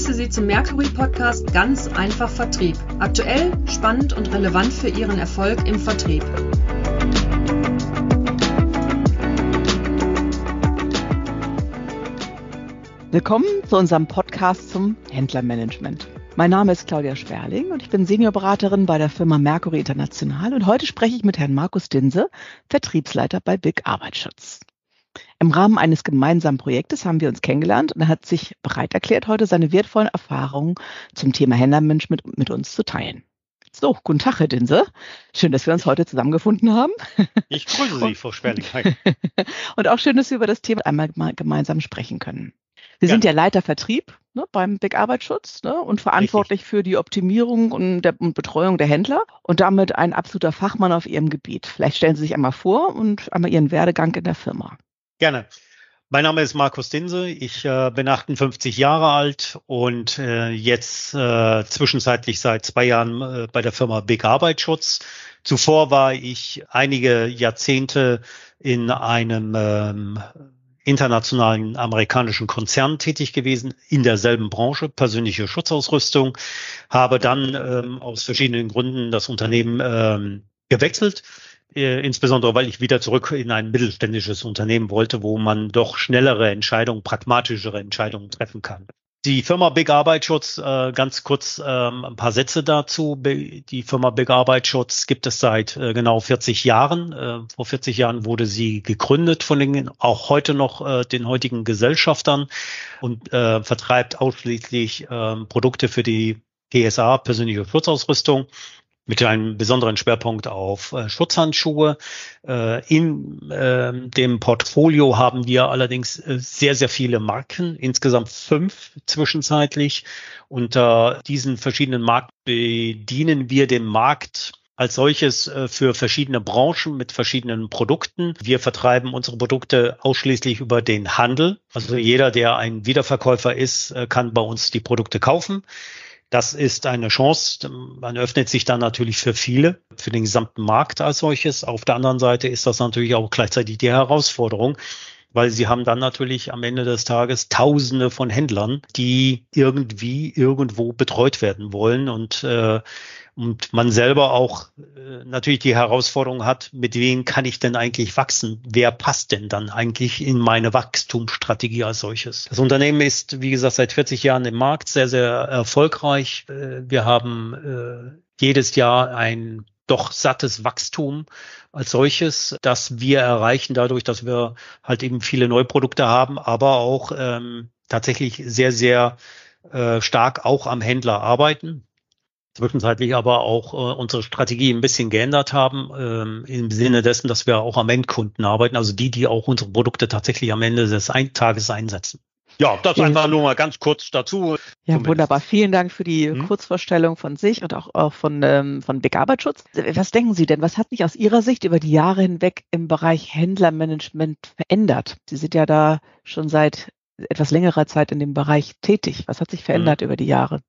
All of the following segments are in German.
begrüße Sie zum Mercury Podcast Ganz einfach Vertrieb. Aktuell, spannend und relevant für Ihren Erfolg im Vertrieb. Willkommen zu unserem Podcast zum Händlermanagement. Mein Name ist Claudia Sperling und ich bin Seniorberaterin bei der Firma Mercury International und heute spreche ich mit Herrn Markus Dinse, Vertriebsleiter bei Big Arbeitsschutz. Im Rahmen eines gemeinsamen Projektes haben wir uns kennengelernt und er hat sich bereit erklärt, heute seine wertvollen Erfahrungen zum Thema Händlermanagement mit, mit uns zu teilen. So, guten Tag, Herr Dinse. Schön, dass wir uns heute zusammengefunden haben. Ich grüße Sie, Frau Sperling. und auch schön, dass wir über das Thema einmal gemeinsam sprechen können. Sie ja. sind ja Leiter Vertrieb ne, beim Big Arbeitsschutz ne, und verantwortlich Richtig. für die Optimierung und, der, und Betreuung der Händler und damit ein absoluter Fachmann auf Ihrem Gebiet. Vielleicht stellen Sie sich einmal vor und einmal Ihren Werdegang in der Firma. Gerne. Mein Name ist Markus Dinse. Ich äh, bin 58 Jahre alt und äh, jetzt äh, zwischenzeitlich seit zwei Jahren äh, bei der Firma Big Arbeitsschutz. Zuvor war ich einige Jahrzehnte in einem ähm, internationalen amerikanischen Konzern tätig gewesen, in derselben Branche, persönliche Schutzausrüstung, habe dann ähm, aus verschiedenen Gründen das Unternehmen ähm, gewechselt äh, insbesondere weil ich wieder zurück in ein mittelständisches Unternehmen wollte, wo man doch schnellere Entscheidungen, pragmatischere Entscheidungen treffen kann. Die Firma Big Arbeitsschutz, äh, ganz kurz ähm, ein paar Sätze dazu. Die Firma Big Arbeitsschutz gibt es seit äh, genau 40 Jahren. Vor 40 Jahren wurde sie gegründet von den auch heute noch den heutigen Gesellschaftern und vertreibt ausschließlich äh, Produkte für die PSA, persönliche Schutzausrüstung mit einem besonderen Schwerpunkt auf äh, Schutzhandschuhe. Äh, in äh, dem Portfolio haben wir allerdings äh, sehr, sehr viele Marken, insgesamt fünf zwischenzeitlich. Unter diesen verschiedenen Marken bedienen wir den Markt als solches äh, für verschiedene Branchen mit verschiedenen Produkten. Wir vertreiben unsere Produkte ausschließlich über den Handel. Also jeder, der ein Wiederverkäufer ist, äh, kann bei uns die Produkte kaufen. Das ist eine Chance. Man öffnet sich dann natürlich für viele, für den gesamten Markt als solches. Auf der anderen Seite ist das natürlich auch gleichzeitig die Herausforderung, weil sie haben dann natürlich am Ende des Tages Tausende von Händlern, die irgendwie irgendwo betreut werden wollen und äh, und man selber auch äh, natürlich die Herausforderung hat, mit wem kann ich denn eigentlich wachsen? Wer passt denn dann eigentlich in meine Wachstumsstrategie als solches? Das Unternehmen ist, wie gesagt, seit 40 Jahren im Markt sehr, sehr erfolgreich. Äh, wir haben äh, jedes Jahr ein doch sattes Wachstum als solches, das wir erreichen dadurch, dass wir halt eben viele Neuprodukte haben, aber auch ähm, tatsächlich sehr, sehr äh, stark auch am Händler arbeiten zwischenzeitlich aber auch äh, unsere Strategie ein bisschen geändert haben, ähm, im Sinne dessen, dass wir auch am Endkunden arbeiten, also die, die auch unsere Produkte tatsächlich am Ende des ein Tages einsetzen. Ja, das ja. einfach nur mal ganz kurz dazu. Ja, zumindest. wunderbar. Vielen Dank für die hm? Kurzvorstellung von sich und auch, auch von, ähm, von Big Arbeitsschutz. Was denken Sie denn? Was hat sich aus Ihrer Sicht über die Jahre hinweg im Bereich Händlermanagement verändert? Sie sind ja da schon seit etwas längerer Zeit in dem Bereich tätig. Was hat sich verändert hm. über die Jahre?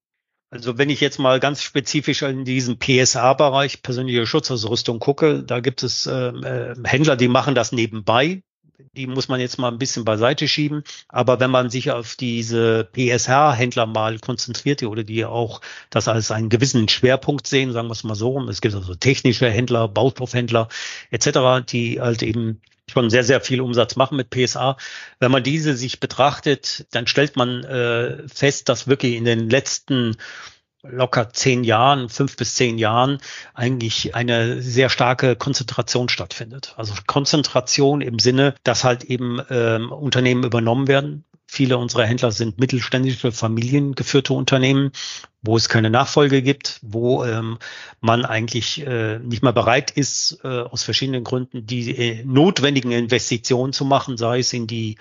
Also wenn ich jetzt mal ganz spezifisch in diesen PSA-Bereich, persönliche Schutzausrüstung gucke, da gibt es äh, äh, Händler, die machen das nebenbei. Die muss man jetzt mal ein bisschen beiseite schieben. Aber wenn man sich auf diese PSH-Händler mal konzentriert oder die auch das als einen gewissen Schwerpunkt sehen, sagen wir es mal so, es gibt also technische Händler, Baustoffhändler etc., die halt eben schon sehr, sehr viel Umsatz machen mit PSA. Wenn man diese sich betrachtet, dann stellt man äh, fest, dass wirklich in den letzten locker zehn Jahren, fünf bis zehn Jahren eigentlich eine sehr starke Konzentration stattfindet. Also Konzentration im Sinne, dass halt eben ähm, Unternehmen übernommen werden. Viele unserer Händler sind mittelständische, familiengeführte Unternehmen, wo es keine Nachfolge gibt, wo ähm, man eigentlich äh, nicht mehr bereit ist, äh, aus verschiedenen Gründen die äh, notwendigen Investitionen zu machen, sei es in die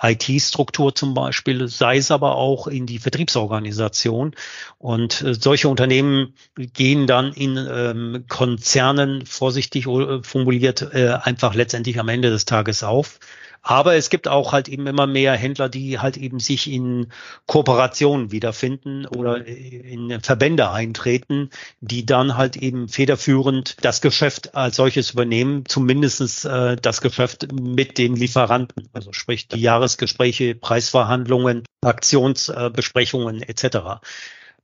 IT-Struktur zum Beispiel, sei es aber auch in die Vertriebsorganisation. Und äh, solche Unternehmen gehen dann in ähm, Konzernen, vorsichtig äh, formuliert, äh, einfach letztendlich am Ende des Tages auf Aber es gibt auch halt eben immer mehr Händler, die halt eben sich in Kooperationen wiederfinden oder in Verbände eintreten, die dann halt eben federführend das Geschäft als solches übernehmen, zumindestens äh, das Geschäft mit den Lieferanten, also sprich die Jahresgespräche, Preisverhandlungen, Aktionsbesprechungen äh, etc.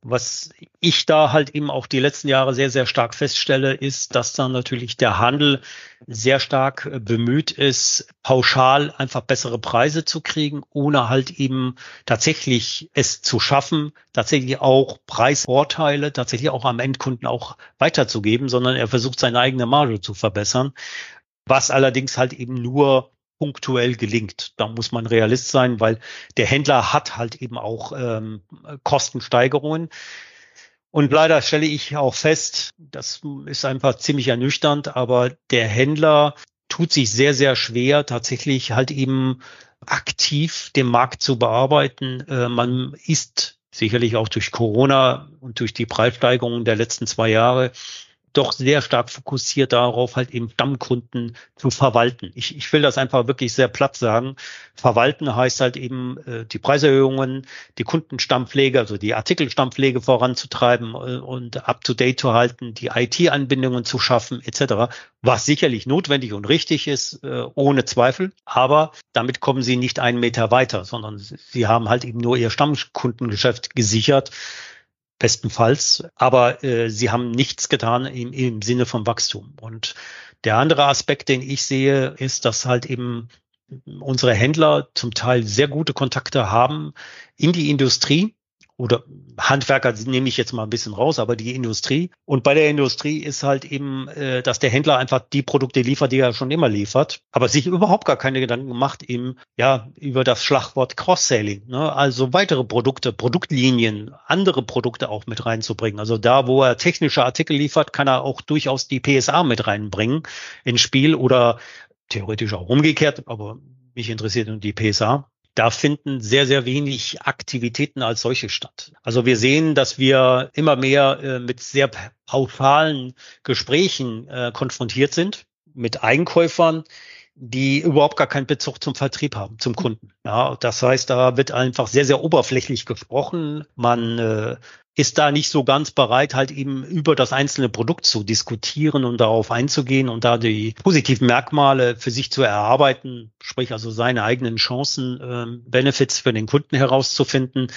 Was ich da halt eben auch die letzten Jahre sehr, sehr stark feststelle, ist, dass dann natürlich der Handel sehr stark äh, bemüht ist, pauschal einfach bessere Preise zu kriegen, ohne halt eben tatsächlich es zu schaffen, tatsächlich auch Preisvorteile tatsächlich auch am Endkunden auch weiterzugeben, sondern er versucht seine eigene Marge zu verbessern, was allerdings halt eben nur punktuell gelingt. Da muss man Realist sein, weil der Händler hat halt eben auch ähm, Kostensteigerungen. Und leider stelle ich auch fest, das ist einfach ziemlich ernüchternd, aber der Händler tut sich sehr, sehr schwer, tatsächlich halt eben aktiv den Markt zu bearbeiten. Äh, man ist sicherlich auch durch Corona und durch die Preissteigerungen der letzten zwei Jahre doch sehr stark fokussiert darauf, halt eben Stammkunden zu verwalten. Ich, ich will das einfach wirklich sehr platt sagen. Verwalten heißt halt eben äh, die Preiserhöhungen, die Kundenstammpflege, also die Artikelstammpflege voranzutreiben äh, und up-to-date zu halten, die IT-Anbindungen zu schaffen etc., was sicherlich notwendig und richtig ist, äh, ohne Zweifel. Aber damit kommen sie nicht einen Meter weiter, sondern sie haben halt eben nur ihr Stammkundengeschäft gesichert bestenfalls. Aber äh, sie haben nichts getan im, im Sinne von Wachstum. Und der andere Aspekt, den ich sehe, ist, dass halt eben unsere Händler zum Teil sehr gute Kontakte haben in die Industrie oder Handwerker nehme ich jetzt mal ein bisschen raus, aber die Industrie. Und bei der Industrie ist halt eben, äh, dass der Händler einfach die Produkte liefert, die er schon immer liefert, aber sich überhaupt gar keine Gedanken macht eben ja über das Schlagwort Cross-Selling, ne? also weitere Produkte, Produktlinien, andere Produkte auch mit reinzubringen. Also da, wo er technische Artikel liefert, kann er auch durchaus die PSA mit reinbringen ins Spiel oder theoretisch auch umgekehrt, aber mich interessiert nur die PSA da finden sehr, sehr wenig Aktivitäten als solche statt. Also wir sehen, dass wir immer mehr äh, mit sehr pauschalen Gesprächen äh, konfrontiert sind, mit Einkäufern, die überhaupt gar keinen Bezug zum Vertrieb haben, zum Kunden. Ja, das heißt, da wird einfach sehr, sehr oberflächlich gesprochen. Man äh, ist da nicht so ganz bereit, halt eben über das einzelne Produkt zu diskutieren und darauf einzugehen und da die positiven Merkmale für sich zu erarbeiten, sprich also seine eigenen Chancen, äh, Benefits für den Kunden herauszufinden,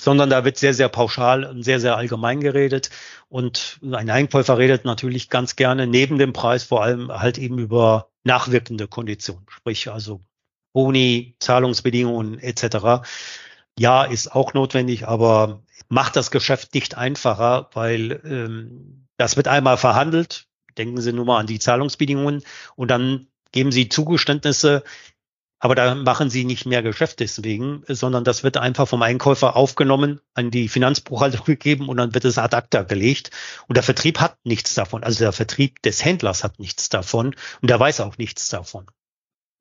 sondern da wird sehr, sehr pauschal und sehr, sehr allgemein geredet. Und ein Einkäufer redet natürlich ganz gerne neben dem Preis vor allem halt eben über nachwirkende Konditionen, sprich also Boni, Zahlungsbedingungen etc. Ja, ist auch notwendig, aber macht das Geschäft nicht einfacher, weil ähm, das wird einmal verhandelt. Denken Sie nur mal an die Zahlungsbedingungen und dann geben Sie Zugeständnisse, aber da machen Sie nicht mehr Geschäft deswegen, sondern das wird einfach vom Einkäufer aufgenommen, an die Finanzbuchhaltung gegeben und dann wird es ad acta gelegt. Und der Vertrieb hat nichts davon. Also der Vertrieb des Händlers hat nichts davon und der weiß auch nichts davon.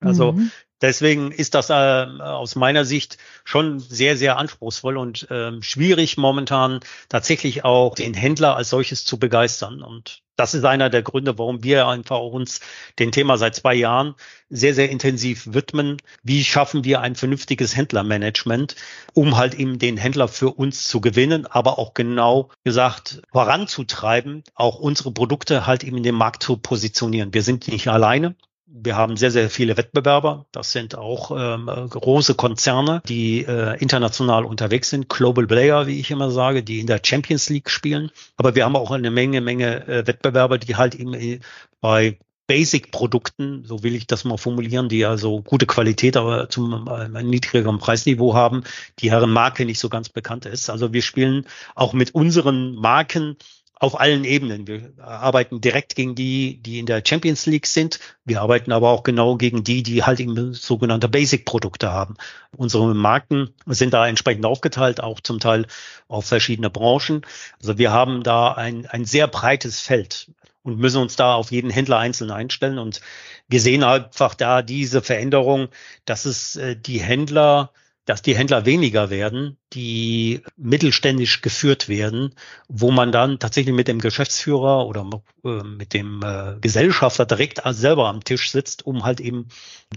Also mhm. Deswegen ist das äh, aus meiner Sicht schon sehr, sehr anspruchsvoll und äh, schwierig momentan tatsächlich auch den Händler als solches zu begeistern. Und das ist einer der Gründe, warum wir einfach uns dem Thema seit zwei Jahren sehr, sehr intensiv widmen. Wie schaffen wir ein vernünftiges Händlermanagement, um halt eben den Händler für uns zu gewinnen, aber auch genau gesagt voranzutreiben, auch unsere Produkte halt eben in den Markt zu positionieren. Wir sind nicht alleine. Wir haben sehr, sehr viele Wettbewerber. Das sind auch ähm, große Konzerne, die äh, international unterwegs sind. Global Player, wie ich immer sage, die in der Champions League spielen. Aber wir haben auch eine Menge, Menge äh, Wettbewerber, die halt eben äh, bei Basic-Produkten, so will ich das mal formulieren, die also gute Qualität, aber zum äh, niedrigeren Preisniveau haben, die deren Marke nicht so ganz bekannt ist. Also wir spielen auch mit unseren Marken auf allen Ebenen. Wir arbeiten direkt gegen die, die in der Champions League sind. Wir arbeiten aber auch genau gegen die, die halt eben sogenannte Basic-Produkte haben. Unsere Marken sind da entsprechend aufgeteilt, auch zum Teil auf verschiedene Branchen. Also wir haben da ein, ein sehr breites Feld und müssen uns da auf jeden Händler einzeln einstellen. Und wir sehen einfach da diese Veränderung, dass es äh, die Händler dass die Händler weniger werden, die mittelständisch geführt werden, wo man dann tatsächlich mit dem Geschäftsführer oder äh, mit dem äh, Gesellschafter direkt selber am Tisch sitzt, um halt eben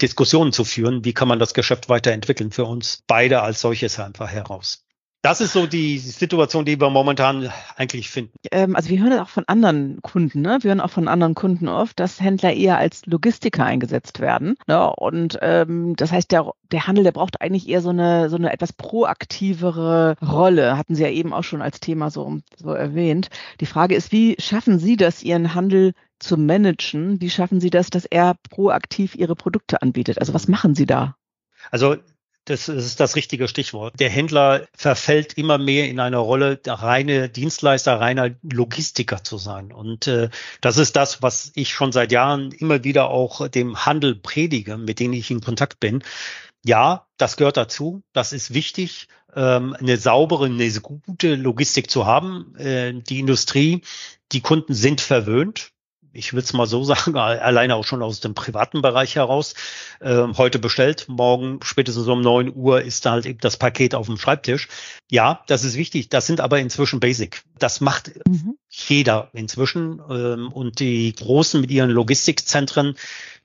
Diskussionen zu führen, wie kann man das Geschäft weiterentwickeln für uns beide als solches einfach heraus. Das ist so die Situation, die wir momentan eigentlich finden. Ähm, also wir hören auch von anderen Kunden, ne? wir hören auch von anderen Kunden oft, dass Händler eher als Logistiker eingesetzt werden. Ne? Und ähm, das heißt, der, der Handel, der braucht eigentlich eher so eine, so eine etwas proaktivere Rolle. Hatten Sie ja eben auch schon als Thema so, so erwähnt. Die Frage ist, wie schaffen Sie das, Ihren Handel zu managen? Wie schaffen Sie das, dass er proaktiv Ihre Produkte anbietet? Also was machen Sie da? Also das ist das richtige Stichwort. Der Händler verfällt immer mehr in eine Rolle, der reine Dienstleister, reiner Logistiker zu sein. Und äh, das ist das, was ich schon seit Jahren immer wieder auch dem Handel predige, mit denen ich in Kontakt bin. Ja, das gehört dazu. Das ist wichtig, ähm, eine saubere, eine gute Logistik zu haben. Äh, die Industrie, die Kunden sind verwöhnt ich will es mal so sagen, alleine auch schon aus dem privaten Bereich heraus, äh, heute bestellt, morgen spätestens um neun Uhr ist da halt eben das Paket auf dem Schreibtisch. Ja, das ist wichtig. Das sind aber inzwischen Basic. Das macht mhm. jeder inzwischen. Ähm, und die Großen mit ihren Logistikzentren,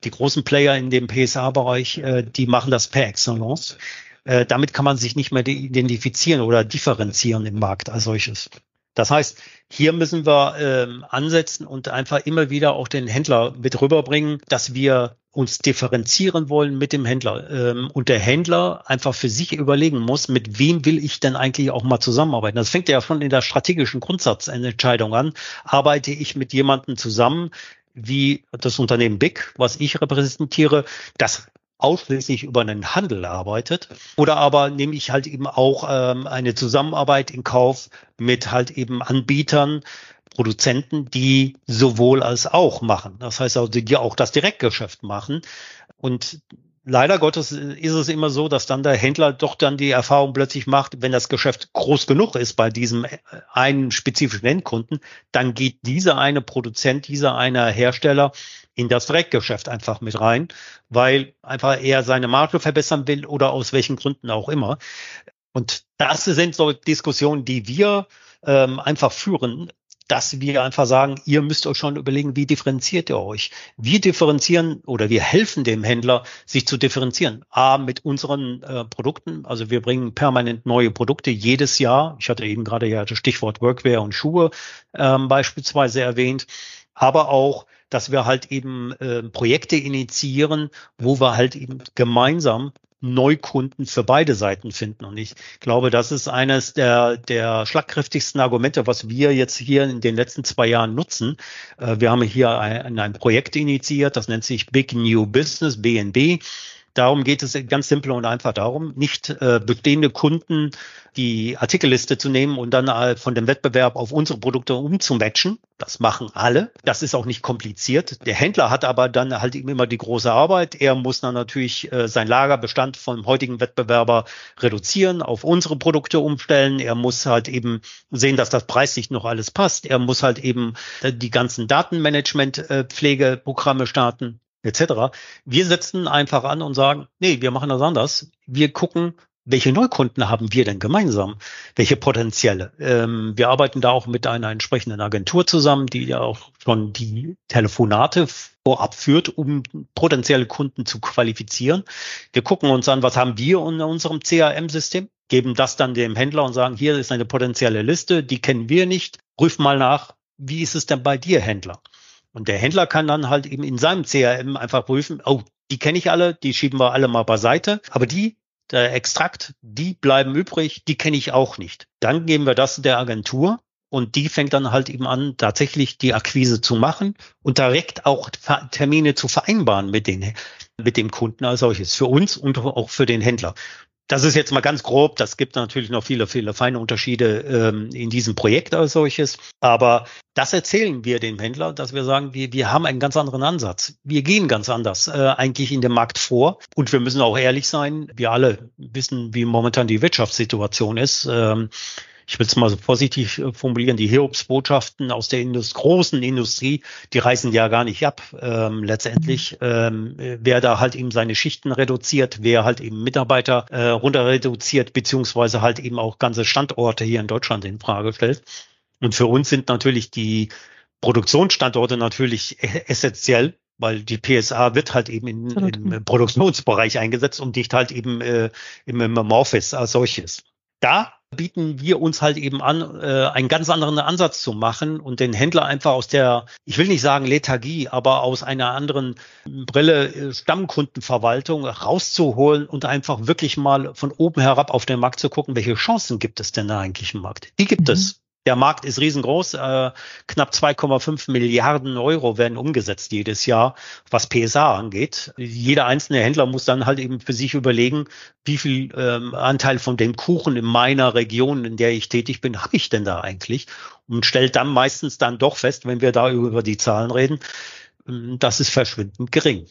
die großen Player in dem PSA-Bereich, äh, die machen das per Excellence. Äh, damit kann man sich nicht mehr identifizieren oder differenzieren im Markt als solches. Das heißt, hier müssen wir ähm, ansetzen und einfach immer wieder auch den Händler mit rüberbringen, dass wir uns differenzieren wollen mit dem Händler ähm, und der Händler einfach für sich überlegen muss, mit wem will ich denn eigentlich auch mal zusammenarbeiten. Das fängt ja schon in der strategischen Grundsatzentscheidung an. Arbeite ich mit jemandem zusammen, wie das Unternehmen Big, was ich repräsentiere, das ausschließlich über einen Handel arbeitet. Oder aber nehme ich halt eben auch ähm, eine Zusammenarbeit in Kauf mit halt eben Anbietern, Produzenten, die sowohl als auch machen. Das heißt also, die auch das Direktgeschäft machen. Und leider Gottes ist es immer so, dass dann der Händler doch dann die Erfahrung plötzlich macht, wenn das Geschäft groß genug ist bei diesem einen spezifischen Endkunden, dann geht dieser eine Produzent, dieser eine Hersteller in das Direktgeschäft einfach mit rein, weil einfach er seine Marke verbessern will oder aus welchen Gründen auch immer. Und das sind so Diskussionen, die wir ähm, einfach führen, dass wir einfach sagen, ihr müsst euch schon überlegen, wie differenziert ihr euch? Wir differenzieren oder wir helfen dem Händler, sich zu differenzieren. A, mit unseren äh, Produkten. Also wir bringen permanent neue Produkte jedes Jahr. Ich hatte eben gerade ja das Stichwort Workwear und Schuhe ähm, beispielsweise erwähnt. Aber auch dass wir halt eben äh, Projekte initiieren, wo wir halt eben gemeinsam Neukunden für beide Seiten finden. Und ich glaube, das ist eines der, der schlagkräftigsten Argumente, was wir jetzt hier in den letzten zwei Jahren nutzen. Äh, wir haben hier ein, ein Projekt initiiert, das nennt sich Big New Business, BNB. Darum geht es ganz simpel und einfach darum, nicht äh, bestehende Kunden die Artikelliste zu nehmen und dann äh, von dem Wettbewerb auf unsere Produkte umzumatchen. Das machen alle. Das ist auch nicht kompliziert. Der Händler hat aber dann halt immer die große Arbeit. Er muss dann natürlich äh, sein Lagerbestand vom heutigen Wettbewerber reduzieren, auf unsere Produkte umstellen. Er muss halt eben sehen, dass das preislich noch alles passt. Er muss halt eben äh, die ganzen Datenmanagement-Pflegeprogramme starten etc. Wir setzen einfach an und sagen, nee, wir machen das anders. Wir gucken, welche Neukunden haben wir denn gemeinsam? Welche potenzielle? Ähm, wir arbeiten da auch mit einer entsprechenden Agentur zusammen, die ja auch schon die Telefonate vorab führt, um potenzielle Kunden zu qualifizieren. Wir gucken uns an, was haben wir in unserem CRM-System, geben das dann dem Händler und sagen, hier ist eine potenzielle Liste, die kennen wir nicht. Prüf mal nach, wie ist es denn bei dir, Händler? Und der Händler kann dann halt eben in seinem CRM einfach prüfen, oh, die kenne ich alle, die schieben wir alle mal beiseite, aber die, der Extrakt, die bleiben übrig, die kenne ich auch nicht. Dann geben wir das der Agentur und die fängt dann halt eben an, tatsächlich die Akquise zu machen und direkt auch Termine zu vereinbaren mit den, mit dem Kunden als solches, für uns und auch für den Händler. Das ist jetzt mal ganz grob. Das gibt natürlich noch viele, viele feine Unterschiede ähm, in diesem Projekt als solches. Aber das erzählen wir dem Händler, dass wir sagen, wir, wir haben einen ganz anderen Ansatz. Wir gehen ganz anders äh, eigentlich in dem Markt vor. Und wir müssen auch ehrlich sein. Wir alle wissen, wie momentan die Wirtschaftssituation ist. Ähm, ich will es mal so positiv äh, formulieren, die Hiobsbotschaften aus der Indust großen Industrie, die reißen ja gar nicht ab. Ähm, letztendlich, ähm, wer da halt eben seine Schichten reduziert, wer halt eben Mitarbeiter äh, runter reduziert, beziehungsweise halt eben auch ganze Standorte hier in Deutschland in Frage stellt. Und für uns sind natürlich die Produktionsstandorte natürlich e-, essentiell, weil die PSA wird halt eben in, im Produktionsbereich eingesetzt und nicht halt eben äh, im, im Office als solches. Da bieten wir uns halt eben an, äh, einen ganz anderen Ansatz zu machen und den Händler einfach aus der, ich will nicht sagen Lethargie, aber aus einer anderen Brille äh, Stammkundenverwaltung rauszuholen und einfach wirklich mal von oben herab auf den Markt zu gucken, welche Chancen gibt es denn da eigentlich im Markt? Die gibt mhm. es. Der Markt ist riesengroß. Äh, knapp 2,5 Milliarden Euro werden umgesetzt jedes Jahr, was PSA angeht. Jeder einzelne Händler muss dann halt eben für sich überlegen, wie viel ähm, Anteil von dem Kuchen in meiner Region, in der ich tätig bin, habe ich denn da eigentlich? Und stellt dann meistens dann doch fest, wenn wir da über die Zahlen reden, ähm, das ist verschwindend gering.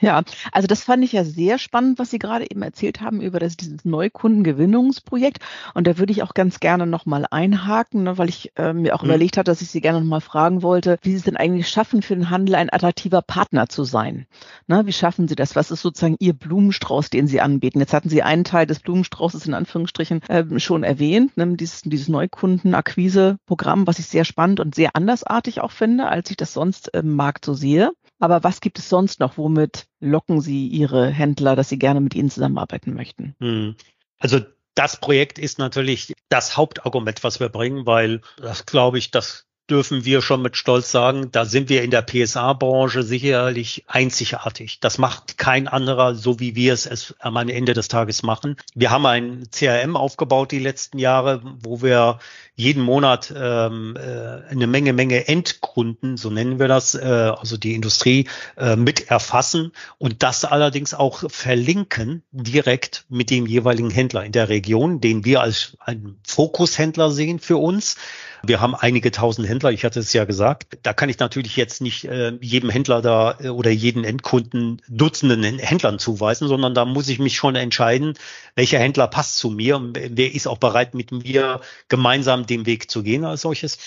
Ja, also das fand ich ja sehr spannend, was Sie gerade eben erzählt haben über das, dieses Neukundengewinnungsprojekt. Und da würde ich auch ganz gerne nochmal einhaken, ne, weil ich äh, mir auch mhm. überlegt hatte, dass ich Sie gerne nochmal fragen wollte, wie Sie es denn eigentlich schaffen, für den Handel ein attraktiver Partner zu sein. Ne, wie schaffen Sie das? Was ist sozusagen Ihr Blumenstrauß, den Sie anbieten? Jetzt hatten Sie einen Teil des Blumenstraußes in Anführungsstrichen äh, schon erwähnt, ne, dieses, dieses Neukundenakquise-Programm, was ich sehr spannend und sehr andersartig auch finde, als ich das sonst im Markt so sehe. Aber was gibt es sonst noch? Womit locken Sie Ihre Händler, dass sie gerne mit Ihnen zusammenarbeiten möchten? Hm. Also das Projekt ist natürlich das Hauptargument, was wir bringen, weil das glaube ich, das dürfen wir schon mit Stolz sagen, da sind wir in der PSA-Branche sicherlich einzigartig. Das macht kein anderer, so wie wir es, es am Ende des Tages machen. Wir haben ein CRM aufgebaut die letzten Jahre, wo wir jeden Monat ähm, äh, eine Menge, Menge Endkunden, so nennen wir das, äh, also die Industrie, äh, mit erfassen und das allerdings auch verlinken direkt mit dem jeweiligen Händler in der Region, den wir als einen Fokushändler sehen für uns. Wir haben einige tausend Händler, ich hatte es ja gesagt. Da kann ich natürlich jetzt nicht äh, jedem Händler da äh, oder jeden Endkunden Dutzenden Händlern zuweisen, sondern da muss ich mich schon entscheiden, welcher Händler passt zu mir und wer ist auch bereit, mit mir gemeinsam den Weg zu gehen als solches.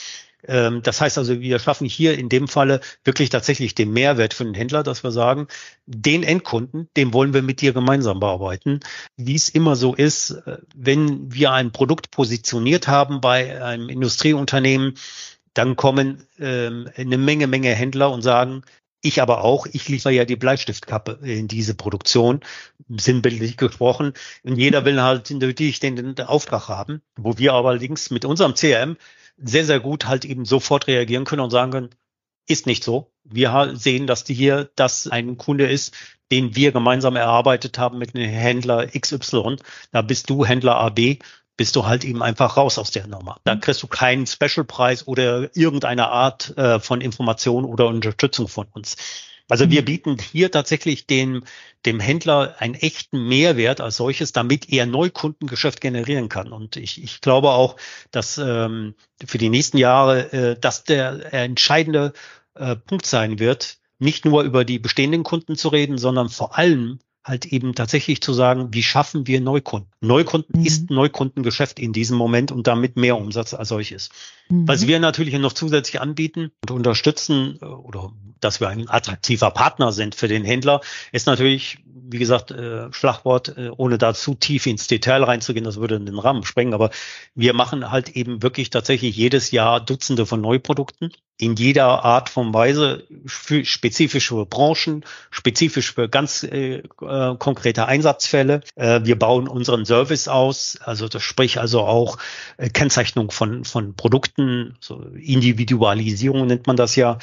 Ähm, das heißt also, wir schaffen hier in dem Falle wirklich tatsächlich den Mehrwert für den Händler, dass wir sagen, den Endkunden, den wollen wir mit dir gemeinsam bearbeiten. Wie es immer so ist, äh, wenn wir ein Produkt positioniert haben bei einem Industrieunternehmen, dann kommen ähm, eine Menge, Menge Händler und sagen, ich aber auch, ich liefere ja die Bleistiftkappe in diese Produktion, sinnbildlich gesprochen. Und jeder will halt natürlich den, den Auftrag haben, wo wir aber allerdings mit unserem CRM sehr, sehr gut halt eben sofort reagieren können und sagen können, ist nicht so. Wir sehen, dass die hier das ein Kunde ist, den wir gemeinsam erarbeitet haben mit einem Händler XY. Da bist du Händler AB, bist du halt eben einfach raus aus der Nummer. Da mhm. kriegst du keinen Specialpreis oder irgendeine Art äh, von Information oder Unterstützung von uns. Also wir mhm. bieten hier tatsächlich dem, dem Händler einen echten Mehrwert als solches, damit er Neukundengeschäft generieren kann. Und ich, ich glaube auch, dass ähm, für die nächsten Jahre äh, das der entscheidende äh, Punkt sein wird, nicht nur über die bestehenden Kunden zu reden, sondern vor allem halt eben tatsächlich zu sagen, wie schaffen wir Neukunden? Neukunden mhm. ist Neukundengeschäft in diesem Moment und damit mehr Umsatz als solches. Mhm. Was wir natürlich noch zusätzlich anbieten und unterstützen äh, oder dass wir ein attraktiver Partner sind für den Händler, ist natürlich, wie gesagt, äh, Schlagwort, äh, ohne da zu tief ins Detail reinzugehen, das würde den Rahmen sprengen, aber wir machen halt eben wirklich tatsächlich jedes Jahr Dutzende von Neuprodukten in jeder Art von Weise, für, spezifisch für Branchen, spezifisch für ganz äh, äh, konkrete Einsatzfälle. Äh, wir bauen unseren Service aus, also das sprich also auch äh, Kennzeichnung von, von Produkten, so Individualisierung nennt man das ja.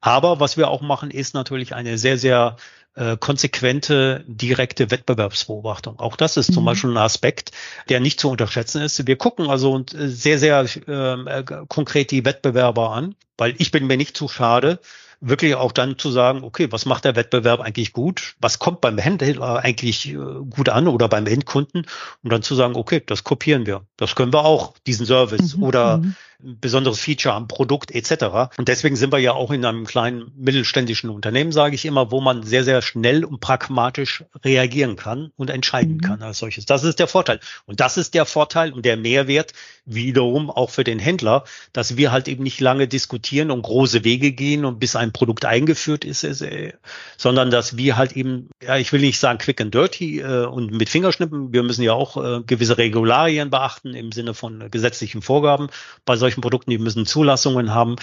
Aber was wir auch machen, ist natürlich eine sehr, sehr äh, konsequente, direkte Wettbewerbsbeobachtung. Auch das ist mhm. zum Beispiel ein Aspekt, der nicht zu unterschätzen ist. Wir gucken also äh, sehr, sehr ähm, äh, konkret die Wettbewerber an, weil ich bin mir nicht zu schade, wirklich auch dann zu sagen, okay, was macht der Wettbewerb eigentlich gut? Was kommt beim Händler eigentlich äh, gut an oder beim Endkunden? Und dann zu sagen, okay, das kopieren wir. Das können wir auch, diesen Service. Mhm. Oder mhm. Besonderes Feature am Produkt etc. Und deswegen sind wir ja auch in einem kleinen mittelständischen Unternehmen, sage ich immer, wo man sehr, sehr schnell und pragmatisch reagieren kann und entscheiden mhm. kann als solches. Das ist der Vorteil. Und das ist der Vorteil und der Mehrwert wiederum auch für den Händler, dass wir halt eben nicht lange diskutieren und große Wege gehen und bis ein Produkt eingeführt ist, ist äh, sondern dass wir halt eben, ja, ich will nicht sagen quick and dirty äh, und mit Fingerschnippen, wir müssen ja auch äh, gewisse Regularien beachten im Sinne von gesetzlichen Vorgaben bei solchen Produkten, die müssen Zulassungen haben.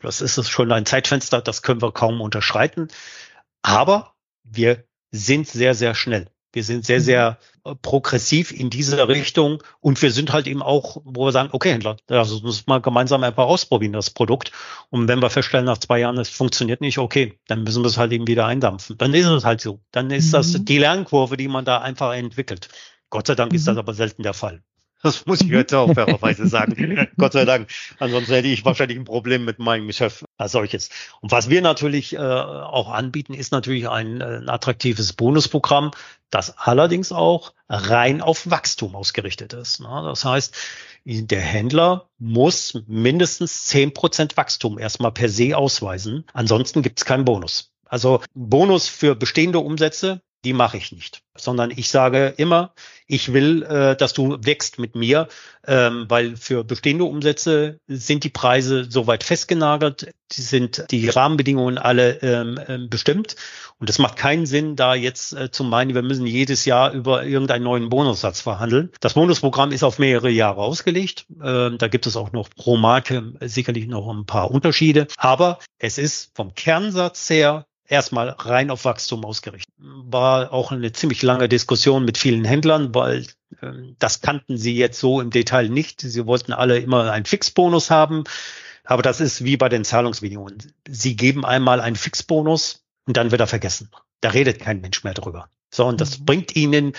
Das ist schon ein Zeitfenster, das können wir kaum unterschreiten. Aber wir sind sehr, sehr schnell. Wir sind sehr, sehr äh, progressiv in dieser Richtung und wir sind halt eben auch, wo wir sagen, okay, Händler, also muss mal gemeinsam einfach ausprobieren, das Produkt. Und wenn wir feststellen, nach zwei Jahren, es funktioniert nicht, okay, dann müssen wir es halt eben wieder eindampfen. Dann ist es halt so. Dann ist mhm. das die Lernkurve, die man da einfach entwickelt. Gott sei Dank mhm. ist das aber selten der Fall. Das muss ich jetzt auch fairerweise sagen. Gott sei Dank. Ansonsten hätte ich wahrscheinlich ein Problem mit meinem Geschäft als solches. Und was wir natürlich äh, auch anbieten, ist natürlich ein, äh, ein attraktives Bonusprogramm, das allerdings auch rein auf Wachstum ausgerichtet ist. Ne? Das heißt, der Händler muss mindestens zehn Prozent Wachstum erstmal per se ausweisen. Ansonsten gibt es keinen Bonus. Also Bonus für bestehende Umsätze die mache ich nicht, sondern ich sage immer, ich will, äh, dass du wächst mit mir, ähm, weil für bestehende Umsätze sind die Preise soweit festgenagelt, die sind die Rahmenbedingungen alle ähm, ähm, bestimmt. Und es macht keinen Sinn, da jetzt äh, zu meinen, wir müssen jedes Jahr über irgendeinen neuen Bonussatz verhandeln. Das Bonusprogramm ist auf mehrere Jahre ausgelegt, ähm, da gibt es auch noch pro Marke sicherlich noch ein paar Unterschiede, aber es ist vom Kernsatz her erstmal rein auf Wachstum ausgerichtet. War auch eine ziemlich lange Diskussion mit vielen Händlern, weil äh, das kannten sie jetzt so im Detail nicht. Sie wollten alle immer einen Fixbonus haben. Aber das ist wie bei den Zahlungsbedingungen. Sie geben einmal einen Fixbonus und dann wird er vergessen. Da redet kein Mensch mehr drüber. So, und das mhm. bringt ihnen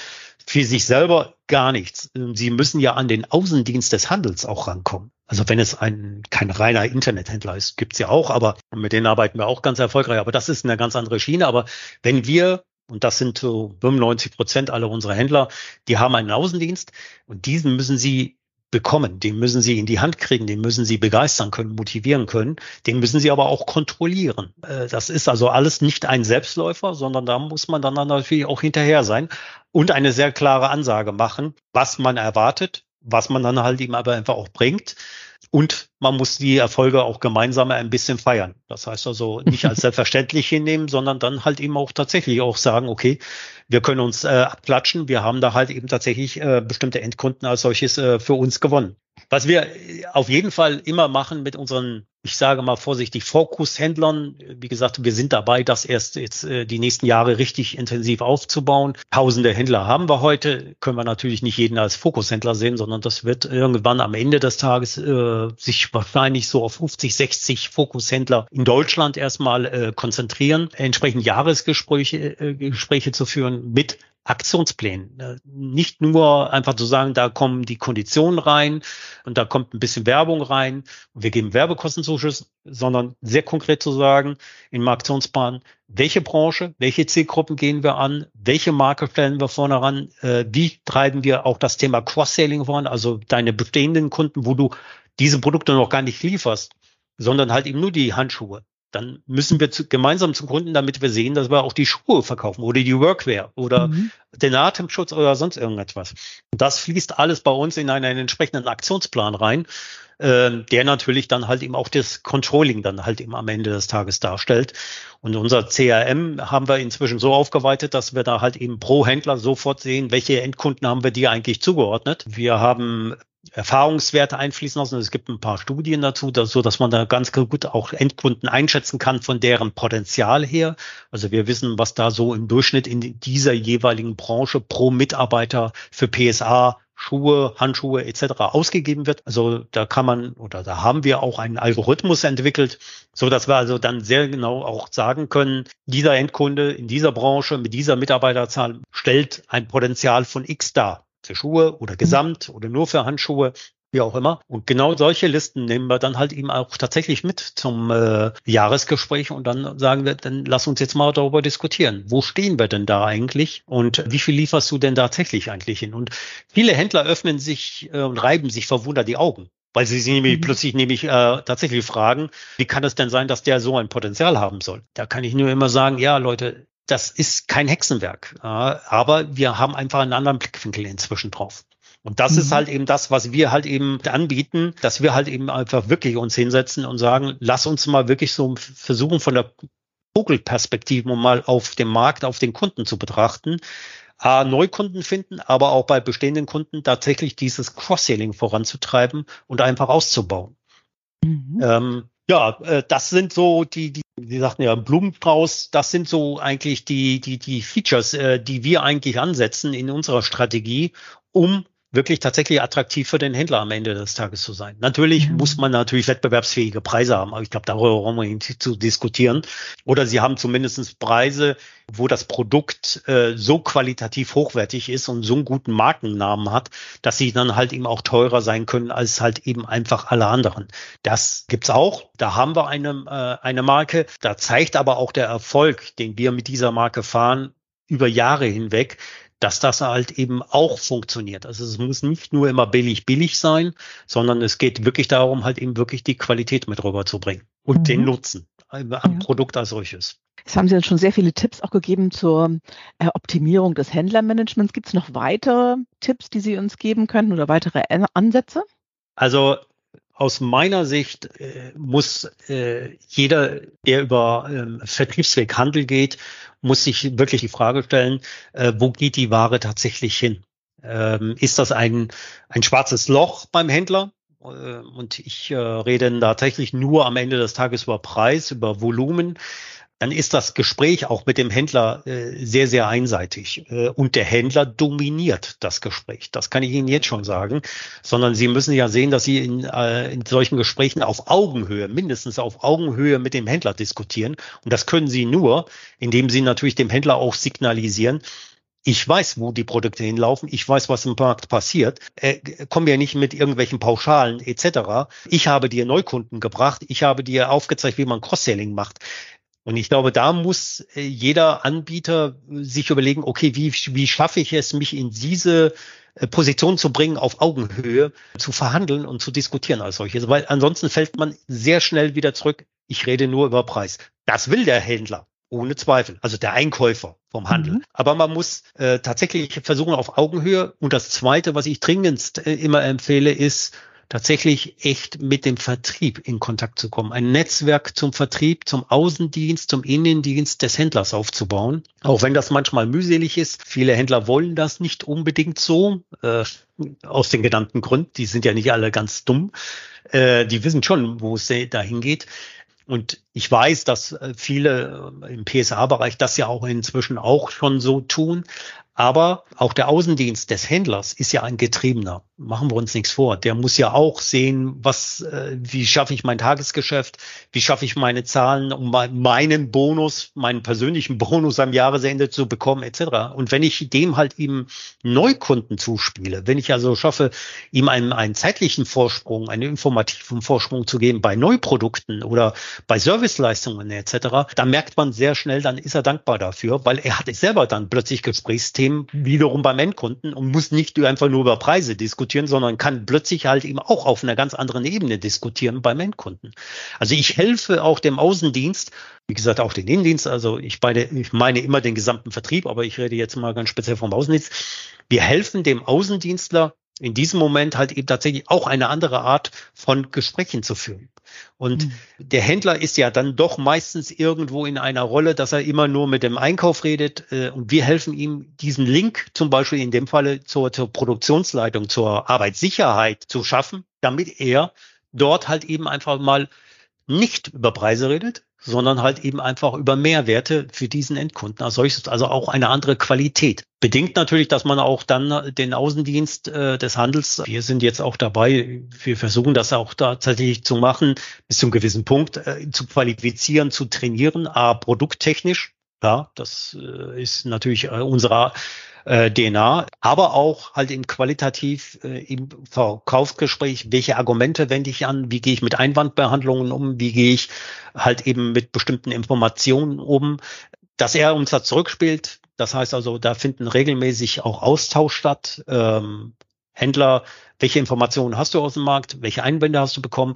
für sich selber gar nichts. Sie müssen ja an den Außendienst des Handels auch rankommen. Also wenn es ein kein reiner Internethändler ist, gibt's ja auch, aber mit denen arbeiten wir auch ganz erfolgreich. Aber das ist eine ganz andere Schiene. Aber wenn wir und das sind so 95 Prozent aller unserer Händler, die haben einen Außendienst und diesen müssen sie bekommen, den müssen sie in die Hand kriegen, den müssen sie begeistern können, motivieren können, den müssen sie aber auch kontrollieren. Äh, das ist also alles nicht ein Selbstläufer, sondern da muss man dann natürlich auch hinterher sein und eine sehr klare Ansage machen, was man erwartet, was man dann halt ihm aber einfach auch bringt. Und man muss die Erfolge auch gemeinsam ein bisschen feiern. Das heißt also nicht als selbstverständlich hinnehmen, sondern dann halt eben auch tatsächlich auch sagen, okay, wir können uns äh, abklatschen, wir haben da halt eben tatsächlich äh, bestimmte Endkunden als solches äh, für uns gewonnen. Was wir auf jeden Fall immer machen mit unseren ich sage mal vorsichtig, Fokushändlern. Wie gesagt, wir sind dabei, das erst jetzt äh, die nächsten Jahre richtig intensiv aufzubauen. Tausende Händler haben wir heute, können wir natürlich nicht jeden als Fokushändler sehen, sondern das wird irgendwann am Ende des Tages äh, sich wahrscheinlich so auf 50, 60 Fokushändler in Deutschland erstmal äh, konzentrieren, entsprechend Jahresgespräche äh, Gespräche zu führen mit Aktionsplänen. Äh, nicht nur einfach zu sagen, da kommen die Konditionen rein und da kommt ein bisschen Werbung rein und wir geben Werbekostenzuschuss, sondern sehr konkret zu sagen, im Aktionsplan, welche Branche, welche Zielgruppen gehen wir an, welche Marke stellen wir vorne ran, äh, wie treiben wir auch das Thema Cross-Selling voran, also deine bestehenden Kunden, wo du diese Produkte noch gar nicht lieferst, sondern halt eben nur die Handschuhe dann müssen wir zu, gemeinsam zum Kunden, damit wir sehen, dass wir auch die Schuhe verkaufen oder die Workwear oder mhm. den Atemschutz oder sonst irgendetwas. Das fließt alles bei uns in einen entsprechenden Aktionsplan rein, äh, der natürlich dann halt eben auch das Controlling dann halt eben am Ende des Tages darstellt. Und unser CRM haben wir inzwischen so aufgeweitet, dass wir da halt eben pro Händler sofort sehen, welche Endkunden haben wir dir eigentlich zugeordnet. Wir haben Erfahrungswerte einfließen lassen. Es gibt ein paar Studien dazu, dass, so dass man da ganz gut auch Endkunden einschätzen kann von deren Potenzial her. Also wir wissen, was da so im Durchschnitt in dieser jeweiligen Branche pro Mitarbeiter für PSA Schuhe, Handschuhe etc. ausgegeben wird. Also da kann man oder da haben wir auch einen Algorithmus entwickelt, so dass wir also dann sehr genau auch sagen können, dieser Endkunde in dieser Branche mit dieser Mitarbeiterzahl stellt ein Potenzial von X dar für Schuhe oder gesamt oder nur für Handschuhe wie auch immer. Und genau solche Listen nehmen wir dann halt eben auch tatsächlich mit zum äh, Jahresgespräch und dann sagen wir, dann lass uns jetzt mal darüber diskutieren. Wo stehen wir denn da eigentlich und wie viel lieferst du denn tatsächlich eigentlich hin? Und viele Händler öffnen sich äh, und reiben sich verwundert die Augen. Weil sie sich nämlich mhm. plötzlich nämlich äh, tatsächlich fragen, wie kann es denn sein, dass der so ein Potenzial haben soll? Da kann ich nur immer sagen, ja, Leute, das ist kein Hexenwerk. Äh, aber wir haben einfach einen anderen Blickwinkel inzwischen drauf. Und das mhm. ist halt eben das, was wir halt eben anbieten, dass wir halt eben einfach wirklich uns hinsetzen und sagen, lass uns mal wirklich so versuchen von der Vogelperspektive mal auf dem Markt, auf den Kunden zu betrachten. A, Neukunden finden, aber auch bei bestehenden Kunden tatsächlich dieses Cross-Selling voranzutreiben und einfach auszubauen. Mhm. Ähm, ja, äh, das sind so die, die, die sagten ja, Blumenstrauß, das sind so eigentlich die, die, die Features, äh, die wir eigentlich ansetzen in unserer Strategie, um wirklich tatsächlich attraktiv für den Händler am Ende des Tages zu sein. Natürlich mhm. muss man natürlich wettbewerbsfähige Preise haben, aber ich glaube, darüber brauchen wir nicht zu diskutieren. Oder sie haben zumindestens Preise, wo das Produkt äh, so qualitativ hochwertig ist und so einen guten Markennamen hat, dass sie dann halt eben auch teurer sein können als halt eben einfach alle anderen. Das gibt's auch. Da haben wir eine, äh, eine Marke. Da zeigt aber auch der Erfolg, den wir mit dieser Marke fahren, über Jahre hinweg, dass das halt eben auch funktioniert. Also es muss nicht nur immer billig billig sein, sondern es geht wirklich darum, halt eben wirklich die Qualität mit rüberzubringen und mhm. den Nutzen am ja. Produkt als solches. Jetzt haben Sie dann schon sehr viele Tipps auch gegeben zur äh, Optimierung des Händlermanagements. Gibt es noch weitere Tipps, die Sie uns geben könnten oder weitere Ansätze? Also aus meiner Sicht äh, muss äh, jeder, der über ähm, Vertriebsweg Handel geht, muss sich wirklich die Frage stellen, äh, wo geht die Ware tatsächlich hin? Ähm, ist das ein, ein schwarzes Loch beim Händler? Äh, und ich äh, rede tatsächlich nur am Ende des Tages über Preis, über Volumen dann ist das Gespräch auch mit dem Händler äh, sehr, sehr einseitig. Äh, und der Händler dominiert das Gespräch. Das kann ich Ihnen jetzt schon sagen. Sondern Sie müssen ja sehen, dass Sie in, äh, in solchen Gesprächen auf Augenhöhe, mindestens auf Augenhöhe mit dem Händler diskutieren. Und das können Sie nur, indem Sie natürlich dem Händler auch signalisieren, ich weiß, wo die Produkte hinlaufen. Ich weiß, was im Markt passiert. Äh, komm ja nicht mit irgendwelchen Pauschalen etc. Ich habe dir Neukunden gebracht. Ich habe dir aufgezeigt, wie man Cross-Selling macht. Und ich glaube, da muss äh, jeder Anbieter sich überlegen, okay, wie, wie schaffe ich es, mich in diese äh, Position zu bringen, auf Augenhöhe zu verhandeln und zu diskutieren als solches. Weil ansonsten fällt man sehr schnell wieder zurück, ich rede nur über Preis. Das will der Händler. Ohne Zweifel. Also der Einkäufer vom Handel. Mhm. Aber man muss äh, tatsächlich versuchen auf Augenhöhe. Und das Zweite, was ich dringendst äh, immer empfehle, ist, tatsächlich echt mit dem Vertrieb in Kontakt zu kommen. Ein Netzwerk zum Vertrieb, zum Außendienst, zum Innendienst des Händlers aufzubauen. Auch wenn das manchmal mühselig ist. Viele Händler wollen das nicht unbedingt so, äh, aus den genannten Gründen. Die sind ja nicht alle ganz dumm. Äh, die wissen schon, wo es dahin geht. Und ich weiß, dass äh, viele äh, im PSA-Bereich das ja auch inzwischen auch schon so tun. Aber auch der Außendienst des Händlers ist ja ein Getriebener. Machen wir uns nichts vor. Der muss ja auch sehen, was, äh, wie schaffe ich mein Tagesgeschäft, wie schaffe ich meine Zahlen, um meinen Bonus, meinen persönlichen Bonus am Jahresende zu bekommen, etc. Und wenn ich dem halt eben Neukunden zuspiele, wenn ich also schaffe, ihm einen, einen zeitlichen Vorsprung, einen informativen Vorsprung zu geben bei Neuprodukten oder bei Serviceleistungen etc., dann merkt man sehr schnell, dann ist er dankbar dafür, weil er hat selber dann plötzlich Gesprächsthemen System wiederum beim Endkunden und muss nicht einfach nur über Preise diskutieren, sondern kann plötzlich halt eben auch auf einer ganz anderen Ebene diskutieren beim Endkunden. Also ich helfe auch dem Außendienst, wie gesagt auch den Innendienst, also ich meine, ich meine immer den gesamten Vertrieb, aber ich rede jetzt mal ganz speziell vom Außendienst. Wir helfen dem Außendienstler in diesem Moment halt eben tatsächlich auch eine andere Art von Gesprächen zu führen. Und mhm. der Händler ist ja dann doch meistens irgendwo in einer Rolle, dass er immer nur mit dem Einkauf redet. Äh, und wir helfen ihm, diesen Link zum Beispiel in dem Falle zur, zur Produktionsleitung, zur Arbeitssicherheit zu schaffen, damit er dort halt eben einfach mal nicht über Preise redet, sondern halt eben einfach über Mehrwerte für diesen Endkunden als solches, also auch eine andere Qualität. Bedingt natürlich, dass man auch dann den Außendienst äh, des Handels, wir sind jetzt auch dabei, wir versuchen das auch tatsächlich zu machen, bis zu einem gewissen Punkt äh, zu qualifizieren, zu trainieren, a, produkttechnisch, ja, das äh, ist natürlich äh, unsere äh, DNA, aber auch halt im qualitativ im Verkaufsgespräch, welche Argumente wende ich an, wie gehe ich mit Einwandbehandlungen um, wie gehe ich halt eben mit bestimmten Informationen um, dass er uns da zurückspielt. Das heißt also, da finden regelmäßig auch Austausch statt. Ähm, Händler welche Informationen hast du aus dem Markt, welche Einwände hast du bekommen.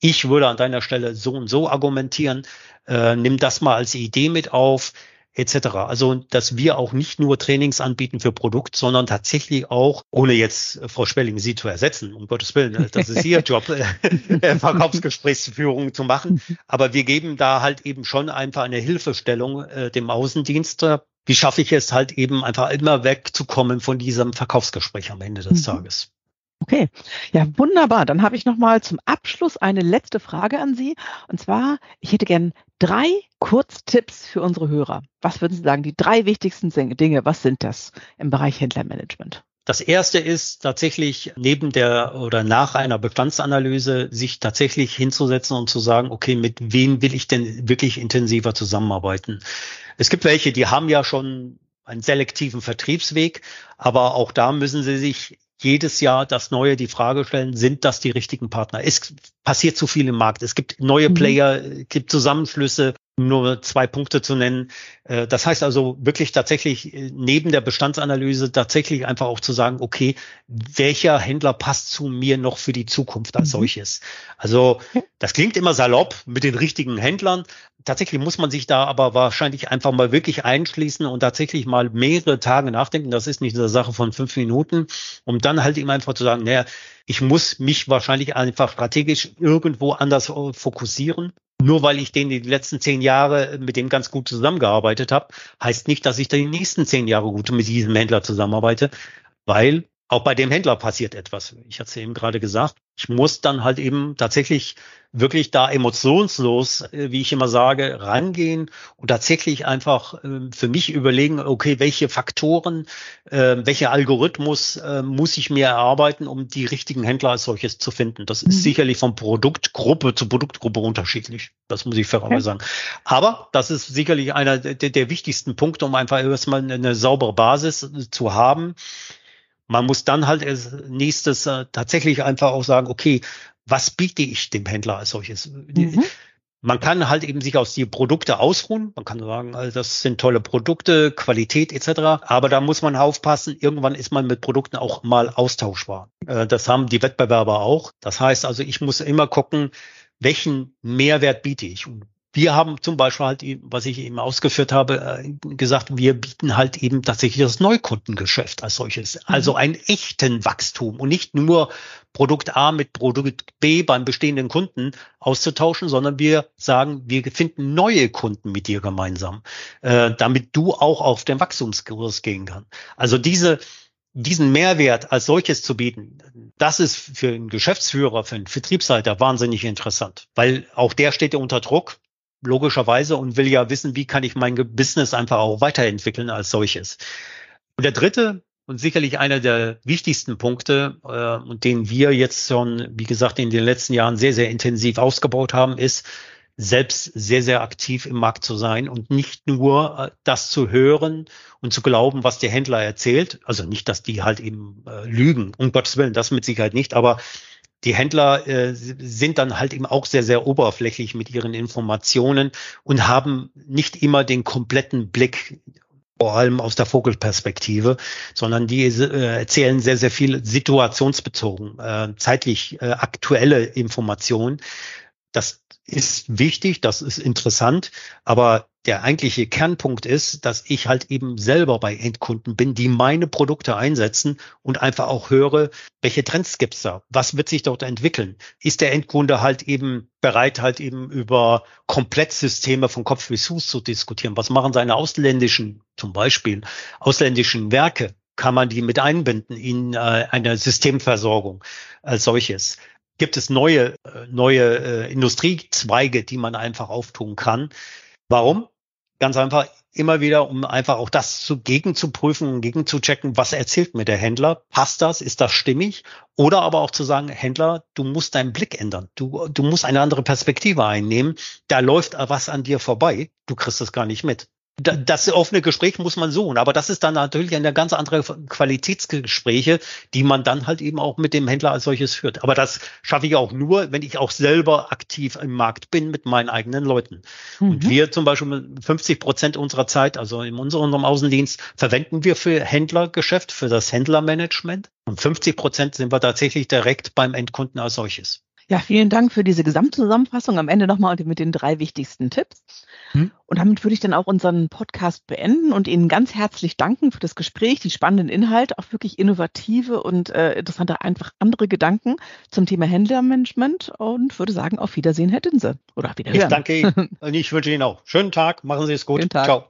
Ich würde an deiner Stelle so und so argumentieren. Äh, nimm das mal als Idee mit auf etc. Also, dass wir auch nicht nur Trainings anbieten für Produkt, sondern tatsächlich auch, ohne jetzt Frau Spelling Sie zu ersetzen, um Gottes Willen, äh, das ist Ihr Job, äh, Verkaufsgesprächsführung zu machen. Aber wir geben da halt eben schon einfach eine Hilfestellung äh, dem Außendienst. Wie schaffe ich es halt eben einfach immer wegzukommen von diesem Verkaufsgespräch am Ende des mhm. Tages? Okay, ja wunderbar. Dann habe ich noch mal zum Abschluss eine letzte Frage an Sie. Und zwar, ich hätte gern drei Kurztipps für unsere Hörer. Was würden Sie sagen, die drei wichtigsten Dinge, was sind das im Bereich Händlermanagement? Das erste ist tatsächlich neben der oder nach einer Bestandsanalyse sich tatsächlich hinzusetzen und zu sagen, okay, mit wem will ich denn wirklich intensiver zusammenarbeiten? Es gibt welche, die haben ja schon einen selektiven Vertriebsweg, aber auch da müssen sie sich jedes Jahr das Neue die Frage stellen, sind das die richtigen Partner? Es passiert zu viel im Markt. Es gibt neue mhm. Player, es gibt Zusammenschlüsse, nur zwei Punkte zu nennen. Äh, das heißt also wirklich tatsächlich äh, neben der Bestandsanalyse tatsächlich einfach auch zu sagen, okay, welcher Händler passt zu mir noch für die Zukunft als mhm. solches? Also das klingt immer salopp mit den richtigen Händlern. Tatsächlich muss man sich da aber wahrscheinlich einfach mal wirklich einschließen und tatsächlich mal mehrere Tage nachdenken. Das ist nicht eine Sache von fünf Minuten, um dann halt eben einfach zu sagen, naja, ich muss mich wahrscheinlich einfach strategisch irgendwo anders fokussieren nur weil ich den die letzten zehn Jahre mit dem ganz gut zusammengearbeitet habe, heißt nicht, dass ich die nächsten zehn Jahre gut mit diesem Händler zusammenarbeite, weil auch bei dem Händler passiert etwas. Ich hatte es eben gerade gesagt. Ich muss dann halt eben tatsächlich wirklich da emotionslos, äh, wie ich immer sage, rangehen und tatsächlich einfach ähm, für mich überlegen, okay, welche Faktoren, ähm, welcher Algorithmus äh, muss ich mir erarbeiten, um die richtigen Händler als solches zu finden. Das ist mhm. sicherlich von Produktgruppe zu Produktgruppe unterschiedlich. Das muss ich fairerweise okay. sagen. Aber das ist sicherlich einer der, der wichtigsten Punkte, um einfach erstmal eine saubere Basis zu haben man muss dann halt als nächstes äh, tatsächlich einfach auch sagen, okay, was biete ich dem Händler als solches? Mhm. Man kann halt eben sich aus die Produkte ausruhen. Man kann sagen, also das sind tolle Produkte, Qualität etc. Aber da muss man aufpassen. Irgendwann ist man mit Produkten auch mal austauschbar. Äh, das haben die Wettbewerber auch. Das heißt also, ich muss immer gucken, welchen Mehrwert biete ich. Und wir haben zum Beispiel halt, was ich eben ausgeführt habe, äh, gesagt, wir bieten halt eben tatsächlich das Neukundengeschäft als solches. Mhm. Also einen echten Wachstum und nicht nur Produkt A mit Produkt B beim bestehenden Kunden auszutauschen, sondern wir sagen, wir finden neue Kunden mit dir gemeinsam, äh, damit du auch auf den Wachstumskurs gehen kannst. Also diese, diesen Mehrwert als solches zu bieten, das ist für einen Geschäftsführer, für einen Vertriebsleiter wahnsinnig interessant, weil auch der steht ja unter Druck logischerweise und will ja wissen, wie kann ich mein Business einfach auch weiterentwickeln als solches. Und der dritte und sicherlich einer der wichtigsten Punkte äh, und den wir jetzt schon, wie gesagt, in den letzten Jahren sehr, sehr intensiv ausgebaut haben, ist, selbst sehr, sehr aktiv im Markt zu sein und nicht nur äh, das zu hören und zu glauben, was der Händler erzählt. Also nicht, dass die halt eben äh, lügen, um Gottes Willen, das mit Sicherheit nicht, aber die Händler äh, sind dann halt eben auch sehr, sehr oberflächlich mit ihren Informationen und haben nicht immer den kompletten Blick vor allem aus der Vogelperspektive, sondern die äh, erzählen sehr, sehr viel situationsbezogen, äh, zeitlich äh, aktuelle Informationen. Das ist wichtig, das ist interessant, aber der eigentliche Kernpunkt ist, dass ich halt eben selber bei Endkunden bin, die meine Produkte einsetzen und einfach auch höre, welche Trends gibt's da? Was wird sich dort entwickeln? Ist der Endkunde halt eben bereit, halt eben über Komplettsysteme von Kopf bis Fuß zu diskutieren? Was machen seine ausländischen, zum Beispiel ausländischen Werke? Kann man die mit einbinden in äh, eine Systemversorgung als solches? Gibt es neue, neue äh, Industriezweige, die man einfach auftun kann? Warum? Ganz einfach immer wieder, um einfach auch das zu gegen zu prüfen gegen zu checken, was erzählt mir der Händler? Passt das? Ist das stimmig? Oder aber auch zu sagen, Händler, du musst deinen Blick ändern. Du, du musst eine andere Perspektive einnehmen. Da läuft was an dir vorbei. Du kriegst das gar nicht mit. Das offene Gespräch muss man suchen, aber das ist dann natürlich eine ganz andere Qualitätsgespräche, die man dann halt eben auch mit dem Händler als solches führt. Aber das schaffe ich auch nur, wenn ich auch selber aktiv im Markt bin mit meinen eigenen Leuten. Mhm. Und wir zum Beispiel 50 Prozent unserer Zeit, also in unserem Außendienst, verwenden wir für Händlergeschäft, für das Händlermanagement. Und 50 Prozent sind wir tatsächlich direkt beim Endkunden als solches. Ja, vielen Dank für diese Gesamtzusammenfassung. Am Ende nochmal mit den drei wichtigsten Tipps. Hm. Und damit würde ich dann auch unseren Podcast beenden und Ihnen ganz herzlich danken für das Gespräch, die spannenden Inhalte, auch wirklich innovative und äh, interessante, einfach andere Gedanken zum Thema Händlermanagement und würde sagen, auf Wiedersehen, Herr Dinse. Oder auf Wiederhören. Ich danke Ihnen und ich wünsche Ihnen auch. Schönen Tag, machen Sie es gut. Ciao.